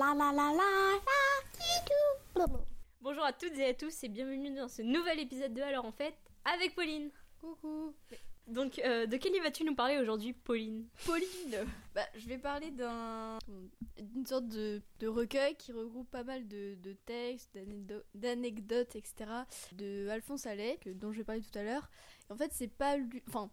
La la la la la. Bonjour à toutes et à tous et bienvenue dans ce nouvel épisode de Alors en fait avec Pauline. Coucou Donc euh, de quel livre vas-tu nous parler aujourd'hui Pauline? Pauline bah, Je vais parler d'un d'une sorte de, de recueil qui regroupe pas mal de, de textes, d'anecdo- d'anecdotes, etc. de Alphonse Allais, que, dont je vais parler tout à l'heure. Et En fait, c'est pas lui... Enfin,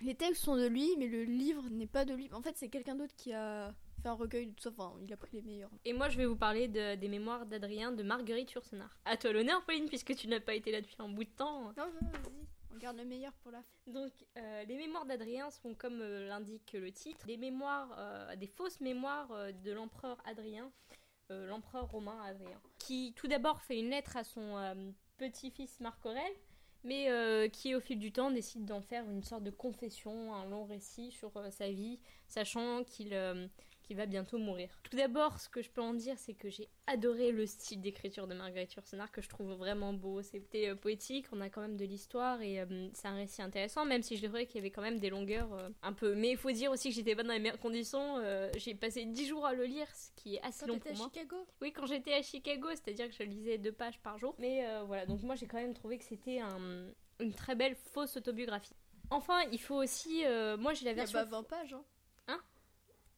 les textes sont de lui, mais le livre n'est pas de lui. En fait, c'est quelqu'un d'autre qui a fait un recueil de tout ça. Enfin, il a pris les meilleurs. Et moi je vais vous parler de- des mémoires d'Adrien de Marguerite Yourcenar. À toi l'honneur Pauline puisque tu n'as pas été là depuis un bout de temps. Non, non, vas-y. On garde le meilleur pour la fin. Donc, euh, les mémoires d'Adrien sont, comme euh, l'indique le titre, des mémoires, euh, des fausses mémoires de l'empereur Adrien, l'empereur romain Adrien, qui tout d'abord fait une lettre à son petit-fils Marc Aurèle, mais euh, qui au fil du temps décide d'en faire une sorte de confession, un long récit sur euh, sa vie, sachant qu'il euh, va bientôt mourir. Tout d'abord, ce que je peux en dire, c'est que j'ai adoré le style d'écriture de Marguerite Yourcenar, que je trouve vraiment beau. C'était euh, poétique, on a quand même de l'histoire et euh, c'est un récit intéressant, même si je dirais qu'il y avait quand même des longueurs euh, un peu. Mais il faut dire aussi que j'étais pas dans les meilleures conditions. j'ai passé 10 jours à le lire, ce qui est assez Quand long pour à moi. Chicago? Oui, quand j'étais à Chicago, c'est-à-dire que je lisais deux pages par jour. Mais voilà, donc moi j'ai quand même trouvé que c'était un- une très belle fausse autobiographie. Enfin, il faut aussi. moi j'ai la Il y a version. pas 20 pages, hein.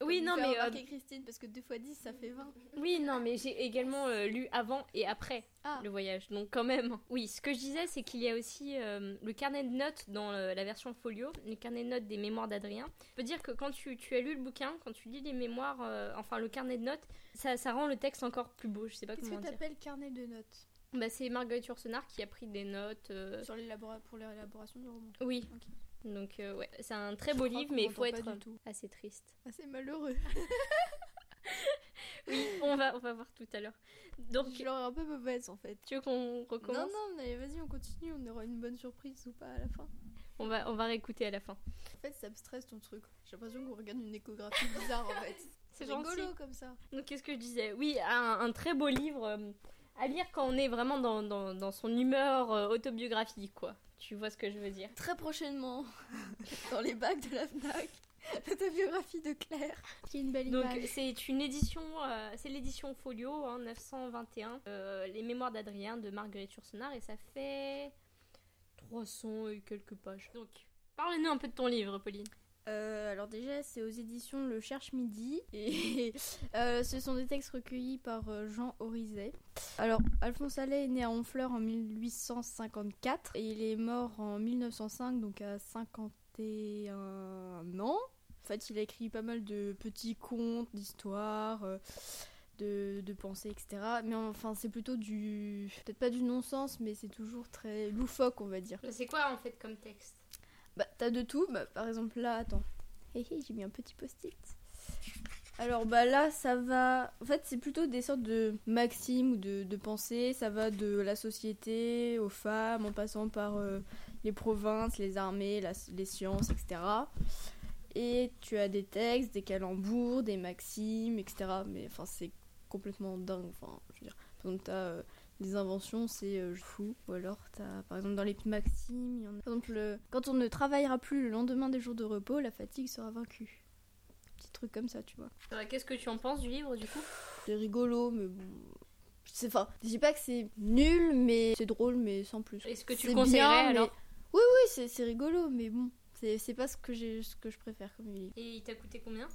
Oui, non, mais. euh, Christine, parce que 2 x 10, ça fait 20. oui, non, mais j'ai également euh, lu avant et après Ah, le voyage. Donc quand même. Oui, ce que je disais, c'est qu'il y a aussi euh, le carnet de notes dans le- la version folio, le carnet de notes des mémoires d'Adrien. Je peux dire que quand tu, tu as lu le bouquin, quand tu lis les mémoires, euh, enfin le carnet de notes, ça, ça rend le texte encore plus beau. Je sais pas qu'est-ce comment que dire. t'appelles carnet de notes? Bah, c'est Marguerite Yourcenar qui a pris des notes. euh, Sur pour l'élaboration du roman. Oui. Ok. Donc euh, ouais, c'est un très beau livre, mais il faut être assez triste. C'est malheureux. Oui, on va, on va voir tout à l'heure. Donc, Je l'aurais un peu mauvaise en fait. tu veux qu'on recommence? Non, non, mais vas-y, on continue, on aura une bonne surprise ou pas à la fin. On va, on va réécouter à la fin. En fait, ça me stresse ton truc. J'ai l'impression qu'on regarde une échographie bizarre en fait. C'est rigolo comme ça. Donc, qu'est-ce que je disais? Oui, un, un très beau livre euh, à lire quand on est vraiment dans, dans, dans son humeur euh, autobiographique, quoi. Tu vois ce que je veux dire? Très prochainement, dans les bacs de la Fnac, l'autobiographie de Claire. Qui est une belle Donc, image. c'est une édition, euh, c'est l'édition Folio, hein, 921, euh, Les Mémoires d'Adrien de Marguerite Yourcenar, et ça fait 300 et quelques pages. Donc, parle-nous un peu de ton livre, Pauline. Euh, alors déjà, c'est aux éditions Le Cherche Midi et euh, ce sont des textes recueillis par euh, Jean Orizet. Alors, Alphonse Allais est né à Honfleur en 1854 et il est mort en 1905, donc à 51 ans. En fait, il a écrit pas mal de petits contes, d'histoires, de, de pensées, etc. Mais enfin, c'est plutôt du... Peut-être pas du non-sens, mais c'est toujours très loufoque, on va dire. C'est quoi en fait comme texte? Bah, t'as de tout. Bah, par exemple, là, attends. Hé hé, j'ai mis un petit post-it. Alors, bah là, ça va. En fait, c'est plutôt des sortes de maximes ou de, pensées. Ça va de la société aux femmes, en passant par euh, les provinces, les armées, les sciences, etc. Et tu as des textes, des calembours, des maximes, etc. Mais enfin, c'est complètement dingue. Enfin, je veux dire, par exemple, t'as. euh, les inventions, c'est euh, fou. Ou alors, t'as, par exemple, dans les maximes, il y en a. Par exemple, le- quand on ne travaillera plus le lendemain des jours de repos, la fatigue sera vaincue. Petit truc comme ça, tu vois. Qu'est-ce que tu en penses du livre du coup? C'est rigolo, mais bon. C'est, enfin, je dis pas que c'est nul, mais c'est drôle, mais sans plus. Est-ce que tu C'est le conseillerais bien, mais- alors? Oui, oui, c'est, c'est rigolo, mais bon. C'est, c'est pas ce que, j'ai, ce que je préfère comme livre. Et il t'a coûté combien?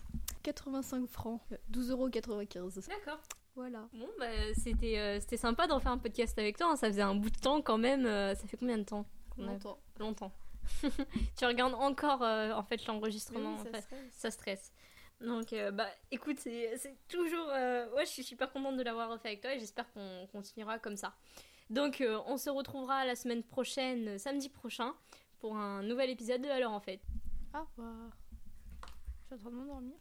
85 francs, 12,95€. D'accord. Voilà. Bon, bah c'était euh, c'était sympa d'en faire un podcast avec toi. hein. Ça faisait un bout de temps quand même. euh, ça fait combien de temps qu'on a- Longtemps. Longtemps. tu regardes encore euh, en fait l'enregistrement. En ça fait. serait- ça stresse. Donc, bah écoute, c'est c'est toujours. Ouais, je suis super contente de l'avoir refait avec toi et j'espère qu'on continuera comme ça. Donc, on se retrouvera la semaine prochaine, samedi prochain, pour un nouvel épisode de Alors en fait. Au revoir. Je suis en train de m'endormir.